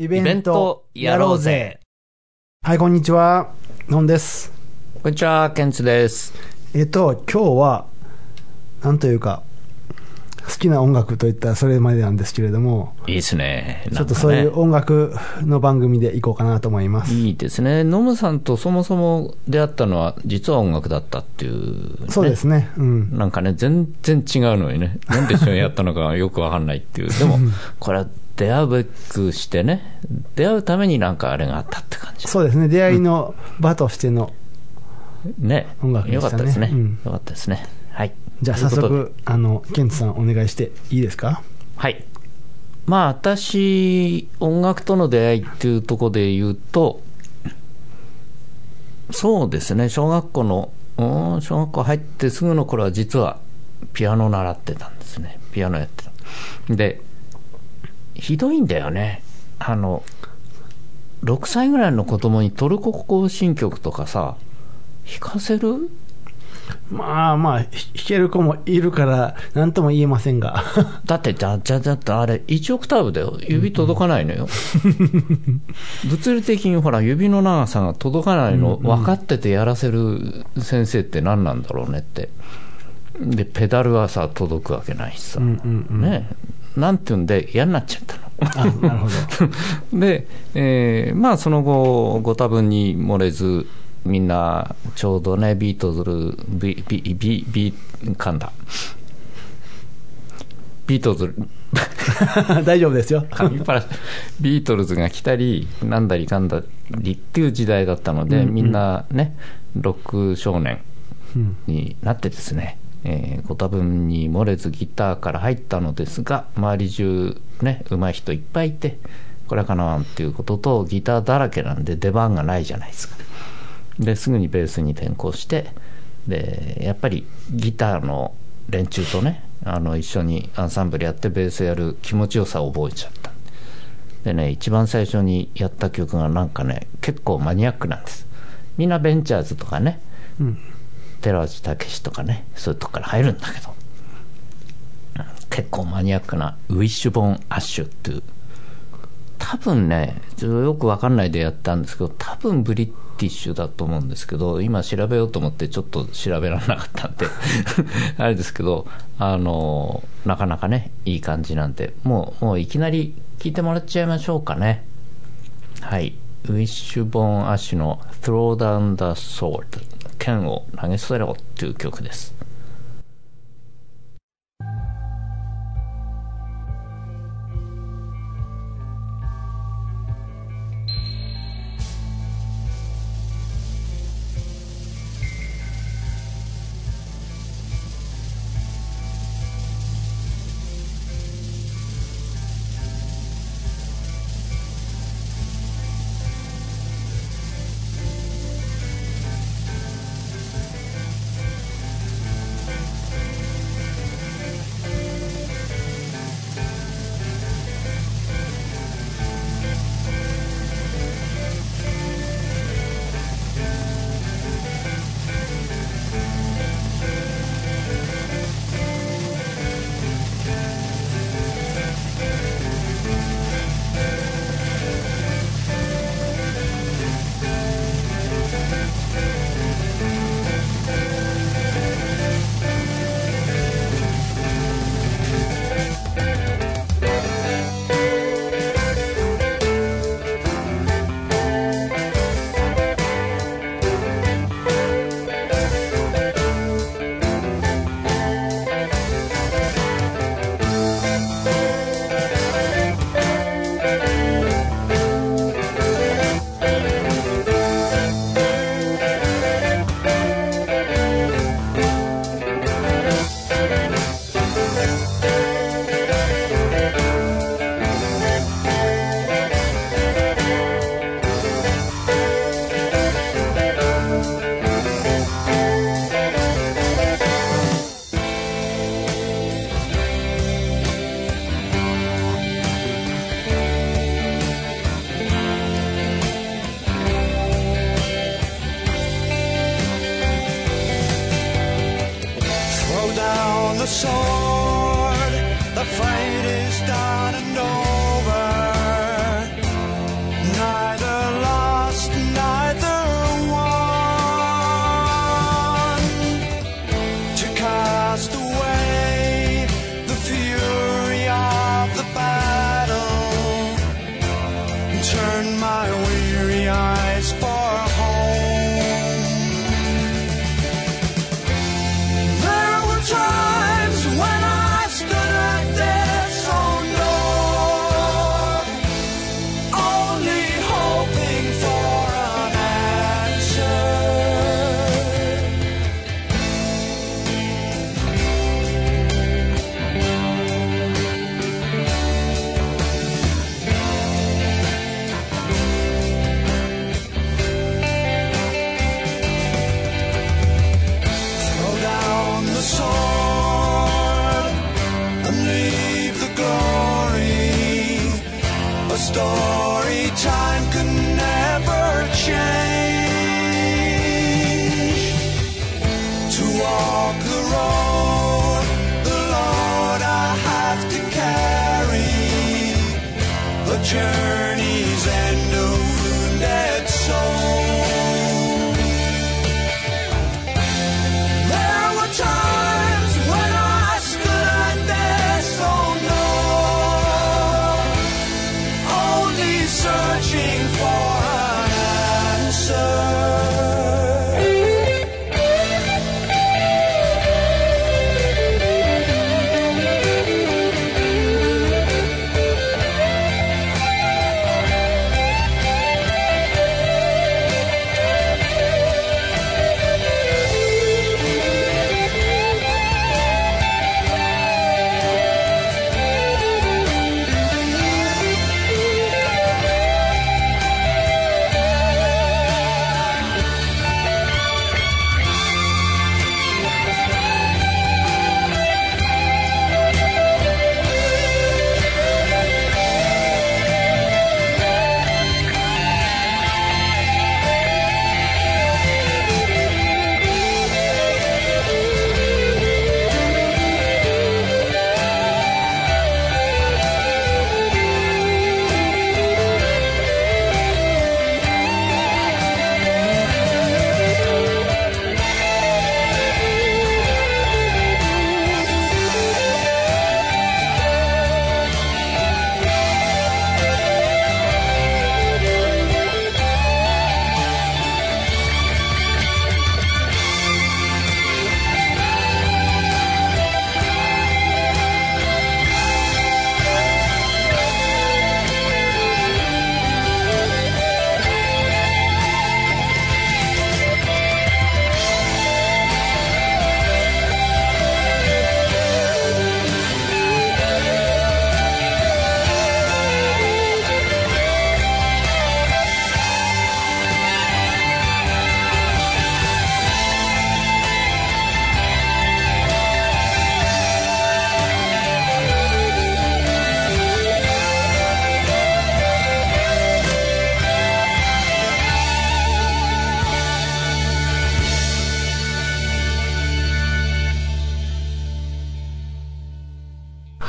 イベントやろうぜ。はい、こんにちは。のんです。こんにちは、ケンツです。えっと、今日は、なんというか、好きな音楽といったらそれまでなんですけれども、いいですね。ちょっとそういう音楽の番組でいこうかなと思います。いいですね。ノムさんとそもそも出会ったのは、実は音楽だったっていう、ね。そうですね。うん。なんかね、全然違うのにね、なんで一緒にやったのかよくわかんないっていう。でも、これは出会うべくしてね、出会うためになんかあれがあったって感じ。そうですね。出会いの場としての、ね。音楽でよしたねかったですね。うんよかったですね。はい。じゃあ早速、あの、ケンツさんお願いしていいですか？はい。まあ、私、音楽との出会いっていうところで言うと、そうですね、小学校の、うん小学校入ってすぐの頃は実はピアノ習ってたんですね。ピアノやってた。で、ひどいんだよね。あの、6歳ぐらいの子供にトルコ行進曲とかさ、弾かせる？まあまあ、ひ弾ける子もいるから、なんとも言えませんが。だって、じゃじゃじゃって、あれ、1オクターブだよ。指届かないのよ。物理的にほら、指の長さが届かないの分かっててやらせる先生って何なんだろうねって。で、ペダルはさ、届くわけないしさ。ね。なんていうんで、嫌になっちゃったの。なるほど。で、えーまあその後、ご多分に漏れず、みんな、ちょうどね、ビートルズ、ビ、ビ、ビ、ビ、噛んだ。ビートルズ、大丈夫ですよ。ビートルズが来たり、なんだりかんだりっていう時代だったので、みんなね、ロック少年になってですね、えーご多分に漏れずギターから入ったのですが、周り中ね、上手い人いっぱいいて、これはかなわんっていうことと、ギターだらけなんで出番がないじゃないですか。で、すぐにベースに転向して、で、やっぱりギターの連中とね、あの、一緒にアンサンブルやってベースやる気持ちよさを覚えちゃった。でね、一番最初にやった曲がなんかね、結構マニアックなんです。みんなベンチャーズとかね、うん寺内武とかね、そういうとこから入るんだけど、結構マニアックなウィッシュボーンアッシュっていう、多分ね、ちょっとよくわかんないでやったんですけど、多分ブリティッシュだと思うんですけど、今調べようと思ってちょっと調べられなかったんで、あれですけど、あの、なかなかね、いい感じなんで、もう、もういきなり聞いてもらっちゃいましょうかね。はい。ウィッシュボーンアッシュの Throw Down the Sword 剣を投げ捨てろっていう曲です。「手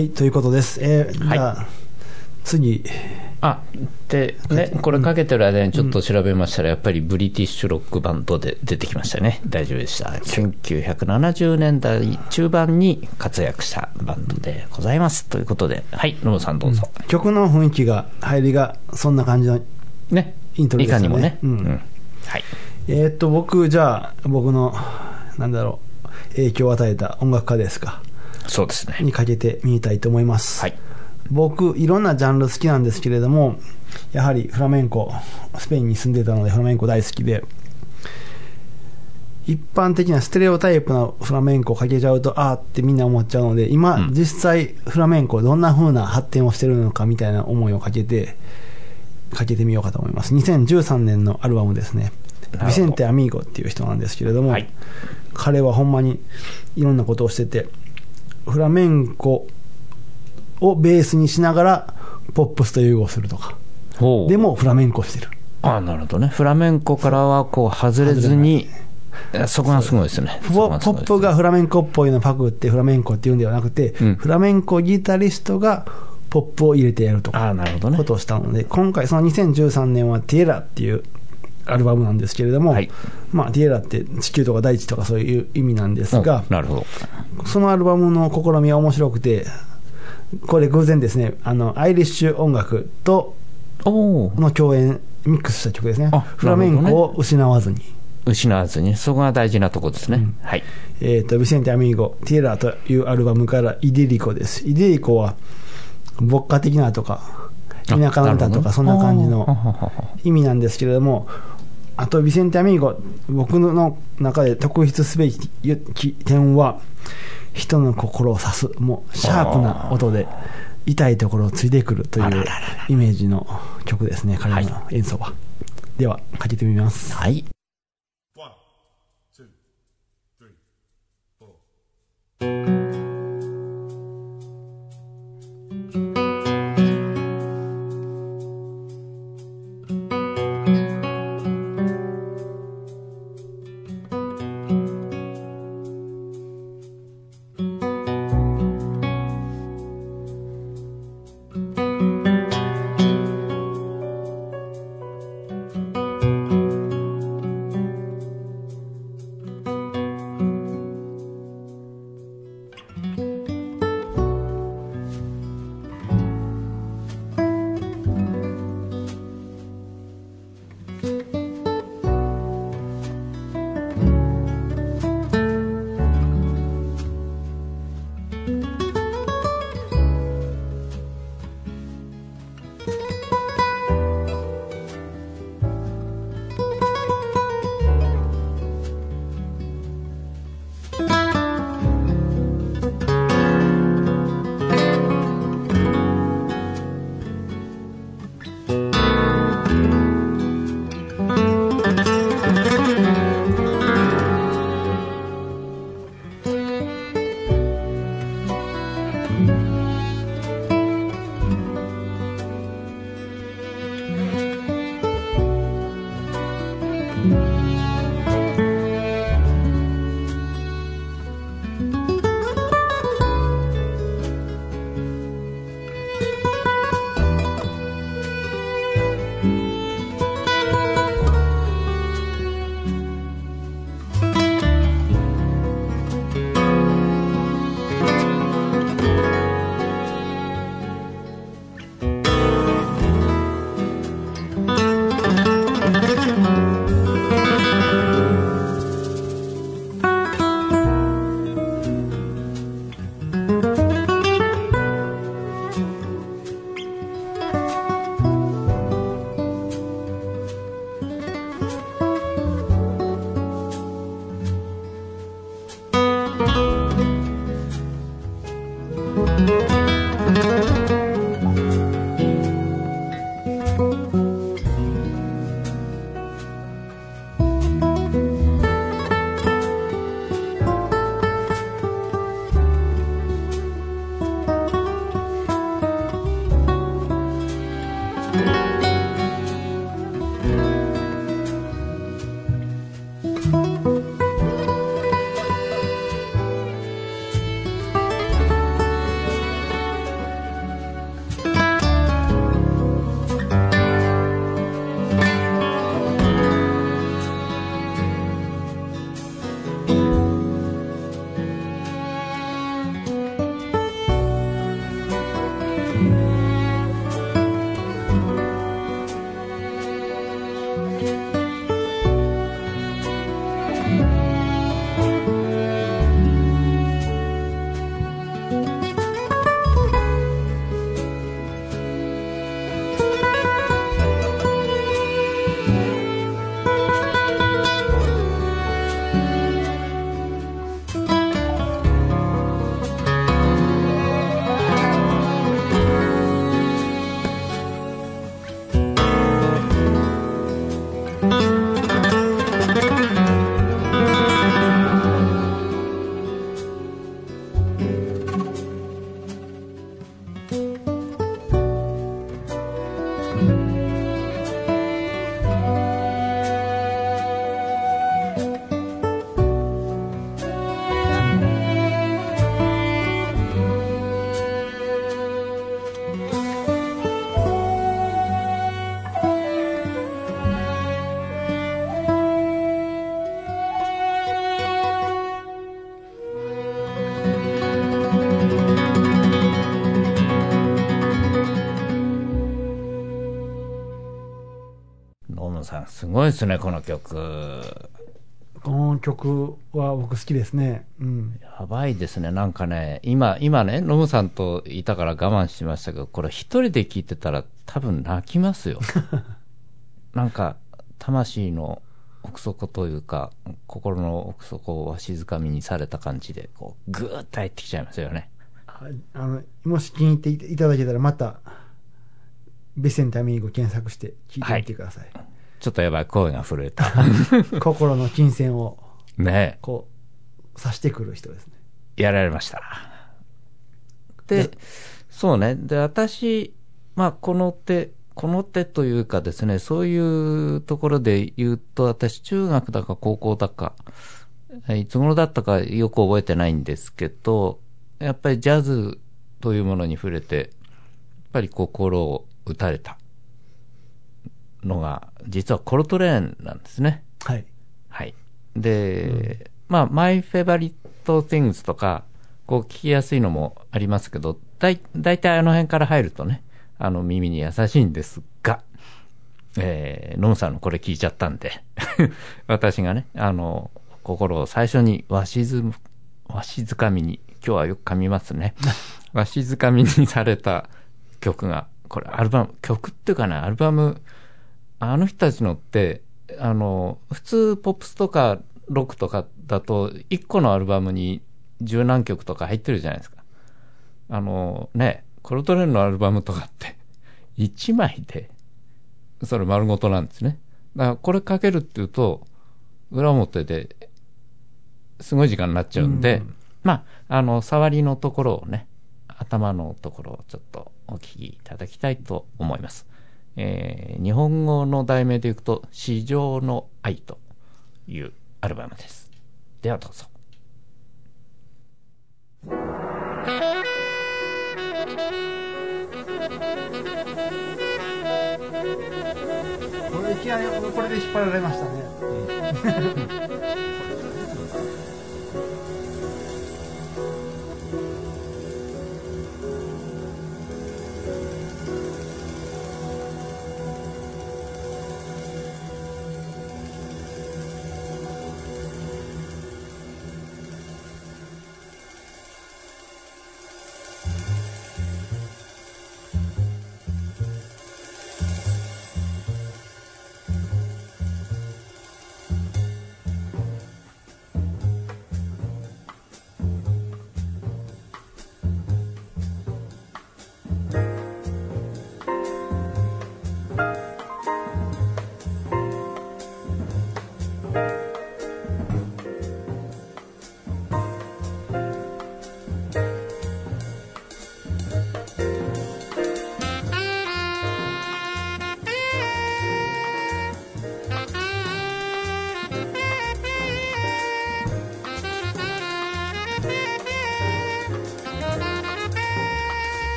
はい、ということです。えーはい。じゃあ、次、あでね、これかけてる間にちょっと調べましたら、やっぱりブリティッシュロックバンドで出てきましたね、大丈夫でした、1970年代中盤に活躍したバンドでございます。ということで、はい、ノブさん、どうぞ。曲の雰囲気が、入りが、そんな感じの、ね、イントロいですよね。かにもね、うん。はい、えーっと、僕、じゃあ、僕の、なんだろう、影響を与えた音楽家ですか、そうですね、にかけてみたいと思います。はい、僕、いろんなジャンル好きなんですけれども、やはりフラメンコ、スペインに住んでたのでフラメンコ大好きで、一般的なステレオタイプなフラメンコをかけちゃうと、あーってみんな思っちゃうので、今、うん実際フラメンコどんな風な発展をしてるのかみたいな思いをかけて、かけてみようかと思います。2013年のアルバムですね。ビセンテ・アミーゴっていう人なんですけれども、はい彼はほんまにいろんなことをしてて、フラメンコをベースにしながら、ポップスと融合するとか。でもフラメンコしてる。あなるほどね、フラメンコからはこう外れずに、そこがすごいですね。ポポップがフラメンコっぽいのパクってフラメンコっていうんではなくて、うんフラメンコギタリストがポップを入れてやるとああ、なるほどねこ。とをしたので、今回その2013年はティエラっていうアルバムなんですけれども、はいまあティエラって地球とか大地とかそういう意味なんですが、なるほど。そのアルバムの試みは面白くて、これ偶然ですね、あの、アイリッシュ音楽と。の共演、ミックスした曲ですねあ。フラメンコを失わずに。失わずに、そこが大事なとこですね。はい。えっ、と、ビセンテ・アミーゴ、ティエラというアルバムからイディリコです。イディリコは、牧歌的なとか、田舎の歌とかそんな感じの意味なんですけれどもあとビセンテ・アミーゴ僕の中で特筆すべき点は人の心を刺すもうシャープな音で痛いところをついてくるというイメージの曲ですね彼の演奏は、ではかけてみます。はい。ですね、この曲。この曲は僕好きですね。うん。やばいですね。なんかね、今、今ね、ノムさんといたから我慢しましたけど、これ一人で聴いてたら多分泣きますよ。なんか、魂の奥底というか、心の奥底をわしづかみにされた感じで、こう、ぐーっと入ってきちゃいますよね。はいあの、もし気に入っていただけたらまた、ベセンタミーゴ検索して聞いてみてください。ちょっとやばい、声が震えた。心の金銭を、ねこう、刺してくる人ですね。やられました。で、そうね。で、私、まあ、この手、この手というかですね、そういうところで言うと、私、中学だか高校だか、いつ頃だったかよく覚えてないんですけど、やっぱりジャズというものに触れて、やっぱり心を打たれたのが、実はコルトレーンなんですね。はい。はい。で、まあ、マイフェバリット・ティングスとか、こう聞きやすいのもありますけど、だい、だいたいあの辺から入るとね、あの耳に優しいんですが、えー、ノムさんのこれ聞いちゃったんで、私がね、あの、心を最初にわしず、わしづかみに、今日はよく噛みますね。わしづかみにされた曲が、これアルバム、曲っていうかな、アルバム、あの人たちのって、あの、普通ポップスとかロックとかだと、一個のアルバムに十何曲とか入ってるじゃないですか。あの、ね、コルトレーンのアルバムとかって、一枚で、それ丸ごとなんですね。だからこれかけるっていうと、裏表で、すごい時間になっちゃうんで、うんまあ、あの、触りのところをね、頭のところをちょっとお聞きいただきたいと思います。えー日本語の題名でいくと、市場の愛というアルバムです。ではどうぞ。これいきなりこれで引っ張られましたね。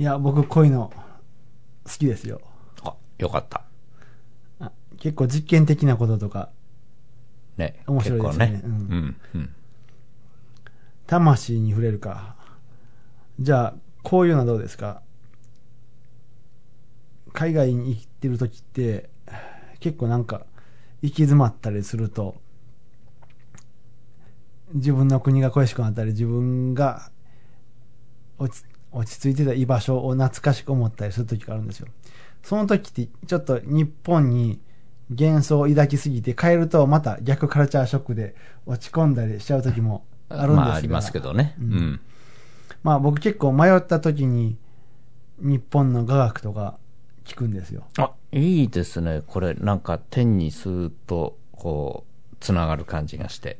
いや、僕こういうの好きですよ。あ、よかった。あ結構実験的なこととか、ね。面白いですね結構うんうん。うん。魂に触れるか。じゃあ、こういうのはどうですか？海外に行ってる時って、結構なんか、行き詰まったりすると、自分の国が恋しくなったり、自分が落ち落ち着いてた居場所を懐かしく思ったりする時があるんですよ。その時って、ちょっと日本に幻想を抱きすぎて帰るとまた逆カルチャーショックで落ち込んだりしちゃう時もあるんですがまあ、ありますけどね。ううんん。まあ僕結構迷った時に日本の雅楽とか聞くんですよ。あ、いいですね。これ、なんか天にスーッと、こう、つながる感じがして。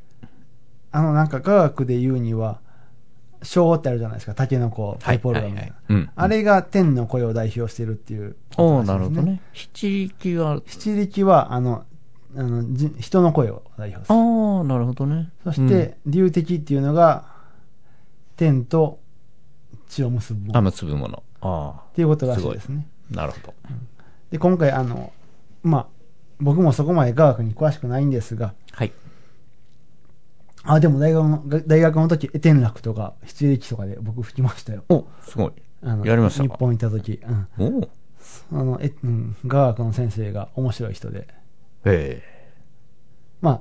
あのなんか雅楽で言うには、章ってあるじゃないですか。タケノコ、パイポールガみたいな。うん。あれが天の声を代表してるっていうおおなるほど。ね。七力は、七力は、あの、あのじ人の声を代表すある。あ、なるほどね。そして、流的っていうのが、天と血を結ぶもうん、あ、のっ結ぶもの。あていうことらしいですね。あ、なるほど。で、今回、あの、まあ、僕もそこまで雅楽に詳しくないんですが、はい。あ、でも大学の、大学の時、エテン楽とか、七力とかで僕吹きましたよ。お、すごい。あのやりましたか？日本行った時、うん。おおあの、え、うん、雅楽の先生が面白い人で、えまあ、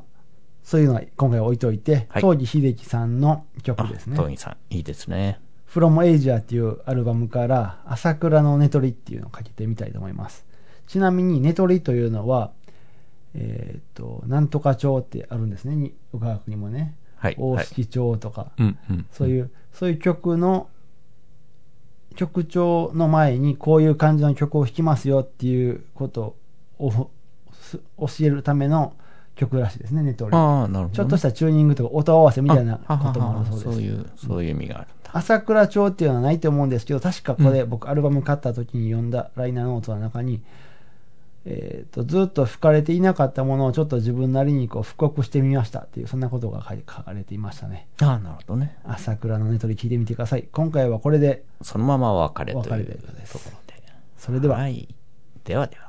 そういうのは今回置いといて、はい当時秀樹さんのえ曲ですね。トミーさん、いいですね。From Asia っていうアルバムから、朝倉のネトリっていうのをかけてみたいと思います。ちなみに、ネトリというのは、えーっと、なんとか町ってあるんですね、に雅楽にもね。はい。はい。大式町とか、うん、うん。そういう、そういう曲の、曲調の前にこういう感じの曲を弾きますよっていうことをす教えるための曲らしいですね、ネトリ。ああ、なるほど、ね。ちょっとしたチューニングとか音合わせみたいなあこともあるそうです。そういう、そういう意味があるんだ。朝倉町っていうのはないと思うんですけど、確かこれ、僕アルバム買った時に読んだライナーノートの中に、えー、とずっと吹かれていなかったものをちょっと自分なりにこう復刻してみましたっていうそんなことが書かれていましたねああ、なるほどね。朝倉のネトリ聞いてみてください今回はこれでそのままお別れというということですところで。それでは、はい。ではでは。